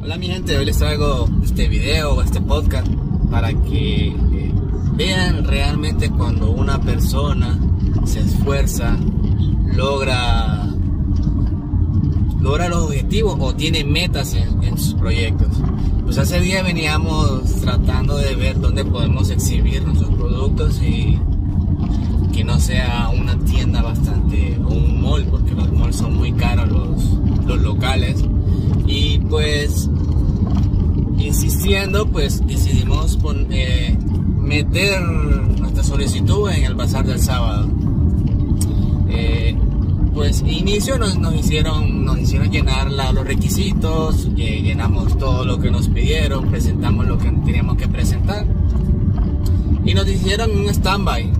Hola mi gente, hoy les traigo este video, este podcast, para que eh, vean realmente cuando una persona se esfuerza, logra, logra los objetivos o tiene metas en, sus proyectos. Pues hace día veníamos tratando de ver dónde podemos exhibir nuestros productos y que no sea una tienda bastante o un mall, porque los malls son muy caros los, los locales. Y pues insistiendo, pues decidimos pon- eh, meter nuestra solicitud en el bazar del sábado. Eh, pues inicio nos, nos hicieron nos hicieron llenar los requisitos, llenamos todo lo que nos pidieron, presentamos lo que teníamos que presentar y nos hicieron un stand-by.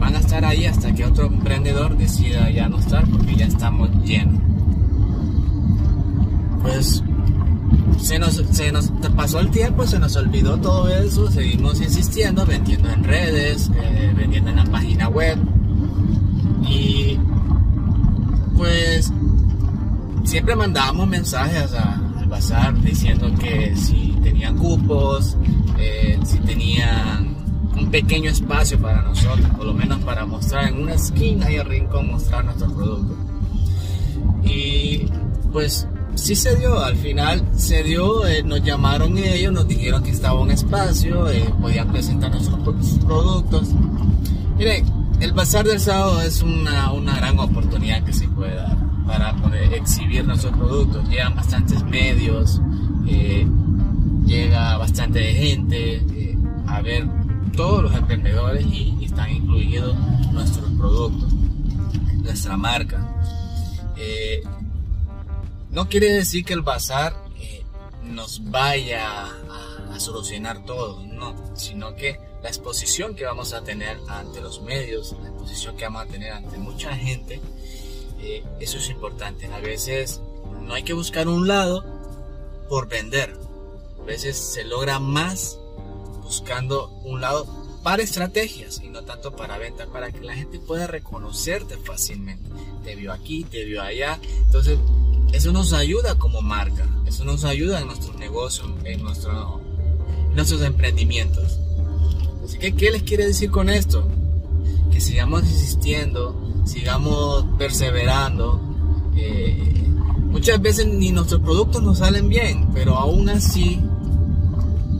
Van a estar ahí hasta que otro emprendedor decida ya no estar porque ya estamos llenos. Pues se nos, se nos pasó el tiempo, se nos olvidó todo eso, seguimos insistiendo, vendiendo en redes, eh, vendiendo en la página web. Y pues siempre mandábamos mensajes al bazar diciendo que si tenían cupos, eh, si tenían un pequeño espacio para nosotros, por lo menos para mostrar en una esquina y el rincón mostrar nuestros productos. Y pues sí se dio, al final se dio, eh, nos llamaron ellos, nos dijeron que estaba un espacio, eh, podían presentar nuestros productos. Miren, el bazar del sábado es una, una gran oportunidad que se puede dar para poder exhibir nuestros productos. Llegan bastantes medios, eh, llega bastante gente eh, a ver todos los emprendedores y, están incluidos nuestros productos, nuestra marca. Eh, no quiere decir que el bazar nos vaya a, a solucionar todo, no, sino que la exposición que vamos a tener ante los medios, la exposición que vamos a tener ante mucha gente, eh, eso es importante. A veces no hay que buscar un lado por vender, a veces se logra más buscando un lado para estrategias y no tanto para venta, para que la gente pueda reconocerte fácilmente. Te vio aquí, te vio allá, entonces eso nos ayuda como marca, eso nos ayuda en nuestros negocios, en, en nuestros emprendimientos. Así que, ¿qué les quiere decir con esto? Que sigamos insistiendo, sigamos perseverando. eh, muchas veces ni nuestros productos nos salen bien, pero aún así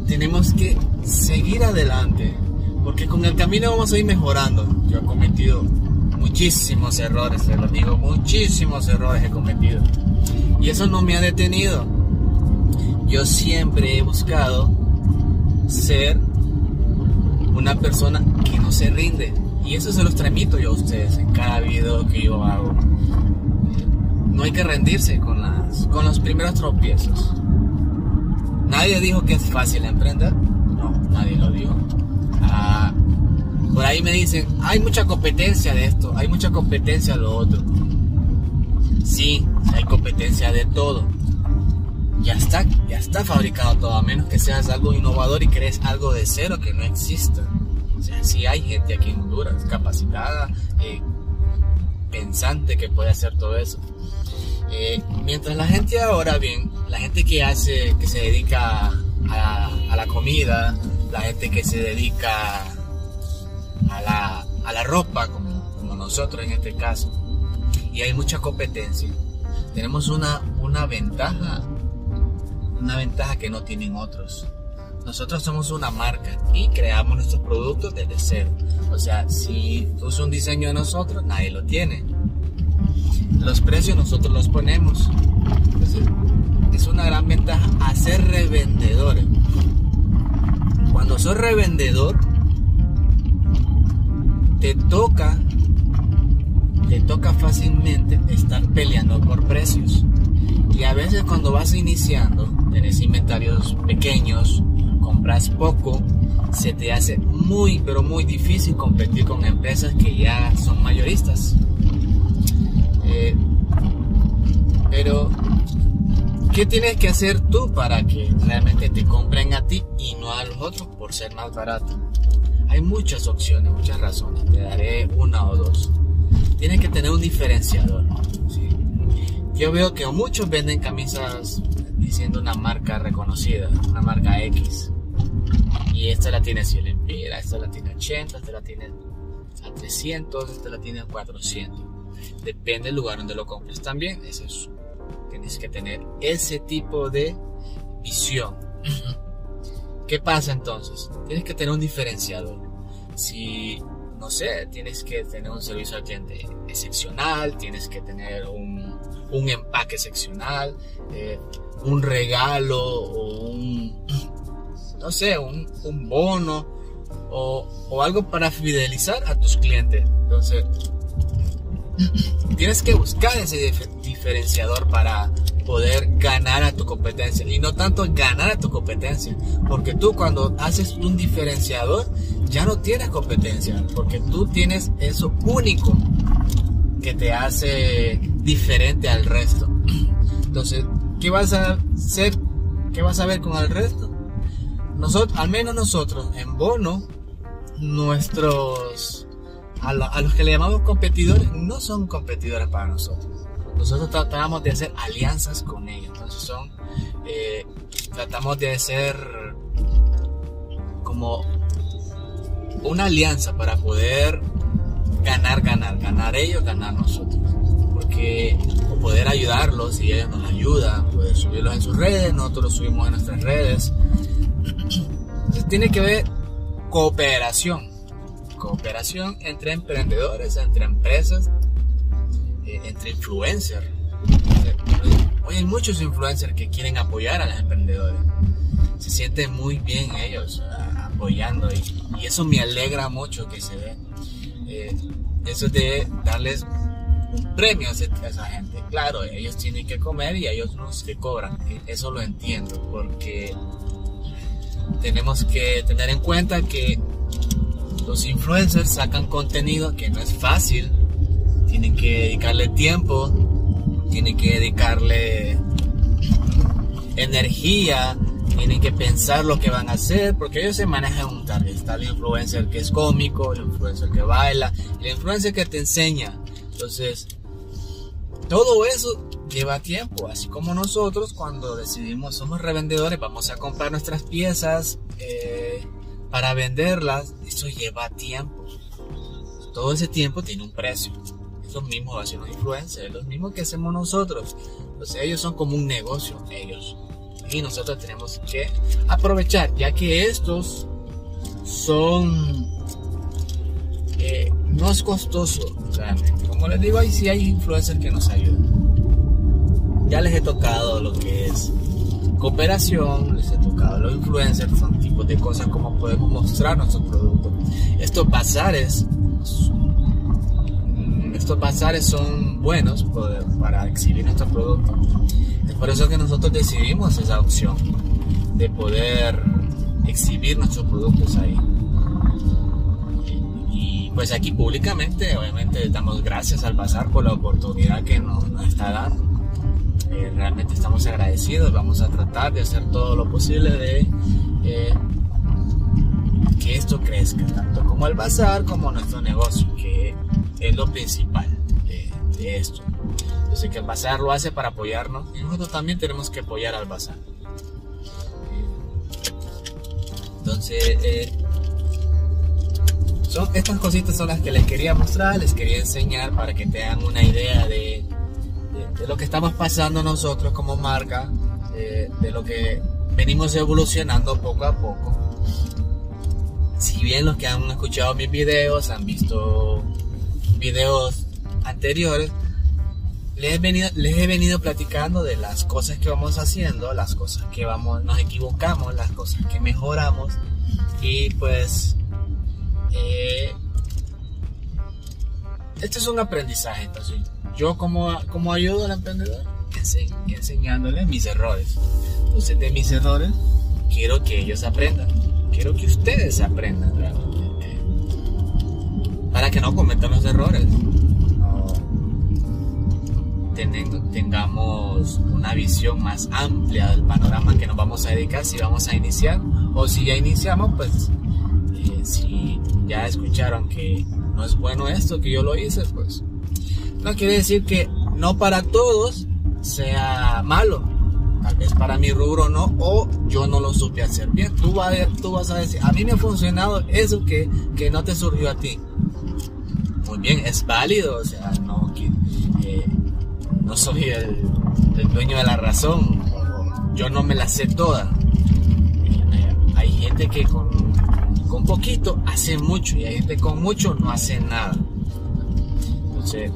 tenemos que seguir adelante, porque con el camino vamos a ir mejorando. Yo he cometido muchísimos errores, te lo digo, muchísimos errores he cometido. Y eso no me ha detenido. Yo siempre he buscado ser una persona que no se rinde. Y eso se los transmito yo a ustedes en cada video que yo hago. No hay que rendirse con, las, con los primeros tropiezos. Nadie dijo que es fácil emprender. No, nadie lo dijo. Ah, por ahí me dicen, hay mucha competencia de esto, hay mucha competencia de lo otro. Sí, hay competencia de todo. Ya está, ya está fabricado todo, a menos que seas algo innovador y crees algo de cero que no exista. O sea, sí hay gente aquí en Honduras capacitada, eh, pensante que puede hacer todo eso. Eh, mientras la gente ahora bien, la gente que hace, que se dedica a, la comida, la gente que se dedica a la, a la ropa, como, como nosotros en este caso, y hay mucha competencia, tenemos una, una ventaja, una ventaja que no tienen otros. Nosotros somos una marca y creamos nuestros productos desde cero. O sea, si usas un diseño de nosotros, nadie lo tiene. Los precios nosotros los ponemos. Entonces, es una gran ventaja hacer revendedores. Cuando sos revendedor, te toca, te toca fácilmente estar peleando por precios. Y a veces cuando vas iniciando, tenés inventarios pequeños, compras poco, se te hace muy, pero muy difícil competir con empresas que ya son mayoristas. Eh, pero ¿qué tienes que hacer tú para que realmente te compren a ti y no a los otros por ser más barato? Hay muchas opciones, muchas razones. Te daré una o dos. Tienes que tener un diferenciador. Yo veo que muchos venden camisas diciendo una marca reconocida, una marca X. Y esta la tiene 100 lempiras, esta la tiene 80, esta la tiene a 300, esta la tiene a 400. Depende del lugar donde lo compres también, es eso. Tienes que tener ese tipo de visión. ¿Qué pasa entonces? Tienes que tener un diferenciador. Si, no sé, tienes que tener un servicio al cliente excepcional, tienes que tener un, un empaque excepcional, eh, un regalo o un, no sé, un, bono o, algo para fidelizar a tus clientes. Entonces, tienes que buscar ese diferenciador para poder ganar a tu competencia y no tanto ganar a tu competencia porque tú cuando haces un diferenciador ya no tienes competencia porque tú tienes eso único que te hace diferente al resto entonces ¿qué vas a hacer? ¿qué vas a ver con el resto? nosotros al menos nosotros en bono nuestros a, los que le llamamos competidores no son competidores para nosotros. Nosotros tratamos de hacer alianzas con ellos. Entonces son, eh, tratamos de hacer como una alianza para poder ganar, ganar, ganar ellos, ganar nosotros. Porque poder ayudarlos y ellos nos ayudan, poder subirlos en sus redes, nosotros los subimos en nuestras redes. Entonces tiene que haber cooperación cooperación entre emprendedores, entre empresas, eh, entre influencers. Hoy hay muchos influencers que quieren apoyar a los emprendedores. Se sienten muy bien ellos ah, apoyando y, eso me alegra mucho que se ve. Eh, eso de darles un premio a esa gente. Claro, ellos tienen que comer y ellos los que cobran. E, eso lo entiendo porque tenemos que tener en cuenta que los influencers sacan contenido que no es fácil. Tienen que dedicarle tiempo, tienen que dedicarle energía, tienen que pensar lo que van a hacer, porque ellos se manejan un target. Está el influencer que es cómico, el influencer que baila, el influencer que te enseña. Entonces, todo eso lleva tiempo, así como nosotros cuando decidimos, somos revendedores, vamos a comprar nuestras piezas. Eh, para venderlas, eso lleva tiempo. Todo ese tiempo tiene un precio. Es lo mismo hacen los influencers, es lo mismo que hacemos nosotros. Entonces ellos son como un negocio, ellos. Y nosotros tenemos que aprovechar, ya que estos son... Eh, no es costoso realmente. Como les digo, ahí sí hay influencers que nos ayudan. Ya les he tocado lo que es cooperación, les he tocado los influencers, son tipos de cosas como podemos mostrar nuestro producto. Estos bazares, estos bazares son buenos para exhibir nuestro producto. Es por eso que nosotros decidimos esa opción de poder exhibir nuestros productos ahí. Pues aquí públicamente, obviamente, damos gracias al bazar por la oportunidad que nos está dando eh, realmente estamos agradecidos. Vamos a tratar de hacer todo lo posible de eh, que esto crezca, tanto como el bazar como nuestro negocio, que es lo principal de, esto. Yo sé que el bazar lo hace para apoyarnos y nosotros también tenemos que apoyar al bazar. Entonces, eh, son, estas cositas son las que les quería mostrar, les quería enseñar para que tengan una idea de de lo que estamos pasando nosotros como marca, eh, de lo que venimos evolucionando poco a poco. Si bien los que han escuchado mis videos, han visto videos anteriores, les he, venido, les he venido platicando de las cosas que vamos haciendo, las cosas que vamos, nos equivocamos, las cosas que mejoramos y pues eh, este es un aprendizaje, entonces yo como, como ayudo al emprendedor, enseñándole mis errores. Entonces de mis errores quiero que ellos aprendan, quiero que ustedes aprendan realmente, para que no cometan los errores. tengamos una visión más amplia del panorama que nos vamos a dedicar si vamos a iniciar o si ya iniciamos pues eh, si ya escucharon que no es bueno esto que yo lo hice pues. No quiere decir que no para todos sea malo. Tal vez para mi rubro no o yo no lo supe hacer bien. Tú, vas a, tú vas a decir a mí me ha funcionado eso que, que no te surgió a ti muy bien es válido o sea no eh, no soy el, dueño de la razón, yo no me la sé toda. Eh, hay gente que con, con poquito hace mucho y hay gente con mucho no hace nada. Entonces,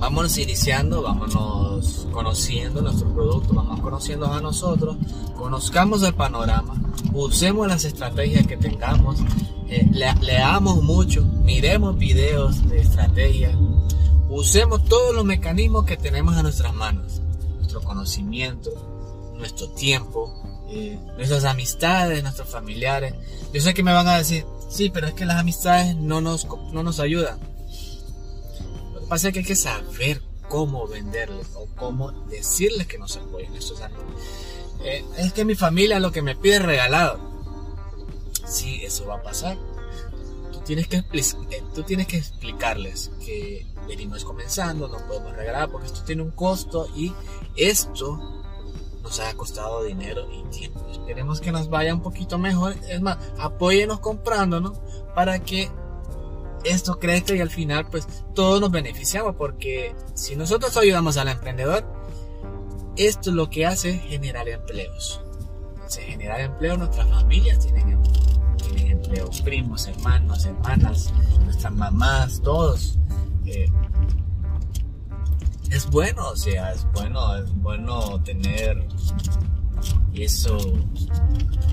vámonos iniciando, vámonos conociendo nuestro producto, vamos conociendo a nosotros, conozcamos el panorama, usemos las estrategias que tengamos, eh, leamos mucho, miremos videos de estrategia, Usemos todos los mecanismos que tenemos a nuestras manos. Nuestro conocimiento, nuestro tiempo, eh, nuestras amistades, nuestros familiares. Yo sé que me van a decir, sí, pero es que las amistades no nos, no nos ayudan. Lo que pasa es que hay que saber cómo venderles o cómo decirles que nos apoyen. Eso es, eh, es que mi familia lo que me pide es regalado. Sí, eso va a pasar. Tú tienes que, eh, tú tienes que explicarles que venimos comenzando, no podemos regalar porque esto tiene un costo y esto nos ha costado dinero y tiempo. Esperemos que nos vaya un poquito mejor. Es más, apóyenos comprándonos para que esto crezca y al final pues todos nos beneficiamos porque si nosotros ayudamos al emprendedor, esto lo que hace es generar empleos. Entonces, generar empleo, nuestras familias tienen, tienen empleos, primos, hermanos, hermanas, nuestras mamás, todos eh, es bueno, o sea, es bueno, es bueno tener eso,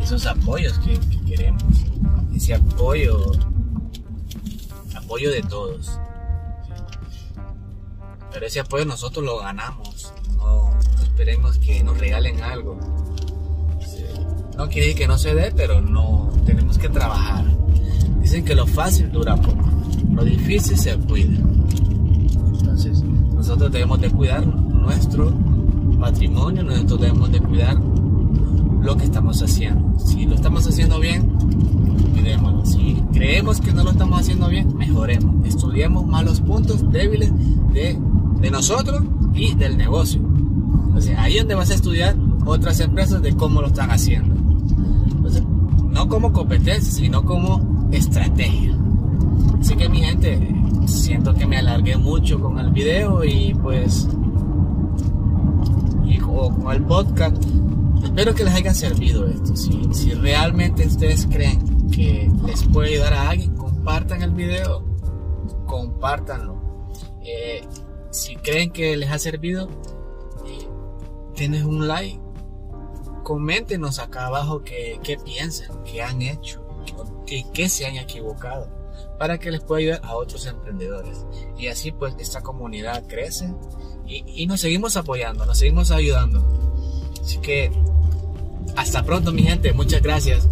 esos apoyos que, queremos, ese apoyo, apoyo de todos. Pero ese apoyo nosotros lo ganamos, no, esperemos que nos regalen algo. No quiere decir que no se dé, pero no tenemos que trabajar. Dicen que lo fácil dura poco, lo difícil se cuida nosotros debemos de cuidar nuestro patrimonio, nosotros debemos de cuidar lo que estamos haciendo. Si lo estamos haciendo bien, cuidémoslo. Si creemos que no lo estamos haciendo bien, mejoremos. Estudiemos más los puntos débiles de, de nosotros y del negocio. Entonces, ahí es donde vas a estudiar otras empresas de cómo lo están haciendo. No como competencia, sino como estrategia. Así que mi gente, siento que me alargué mucho con el video y pues y con el podcast. Espero que les haya servido esto. Si, realmente ustedes creen que les puede ayudar a alguien compartan el video compártanlo. Eh, si creen que les ha servido eh, tienes un like. Coméntenos acá abajo qué, piensan qué han hecho qué se han equivocado para que les pueda ayudar a otros emprendedores. Y así pues esta comunidad crece y, nos seguimos apoyando, nos seguimos ayudando. Así que hasta pronto mi gente, muchas gracias.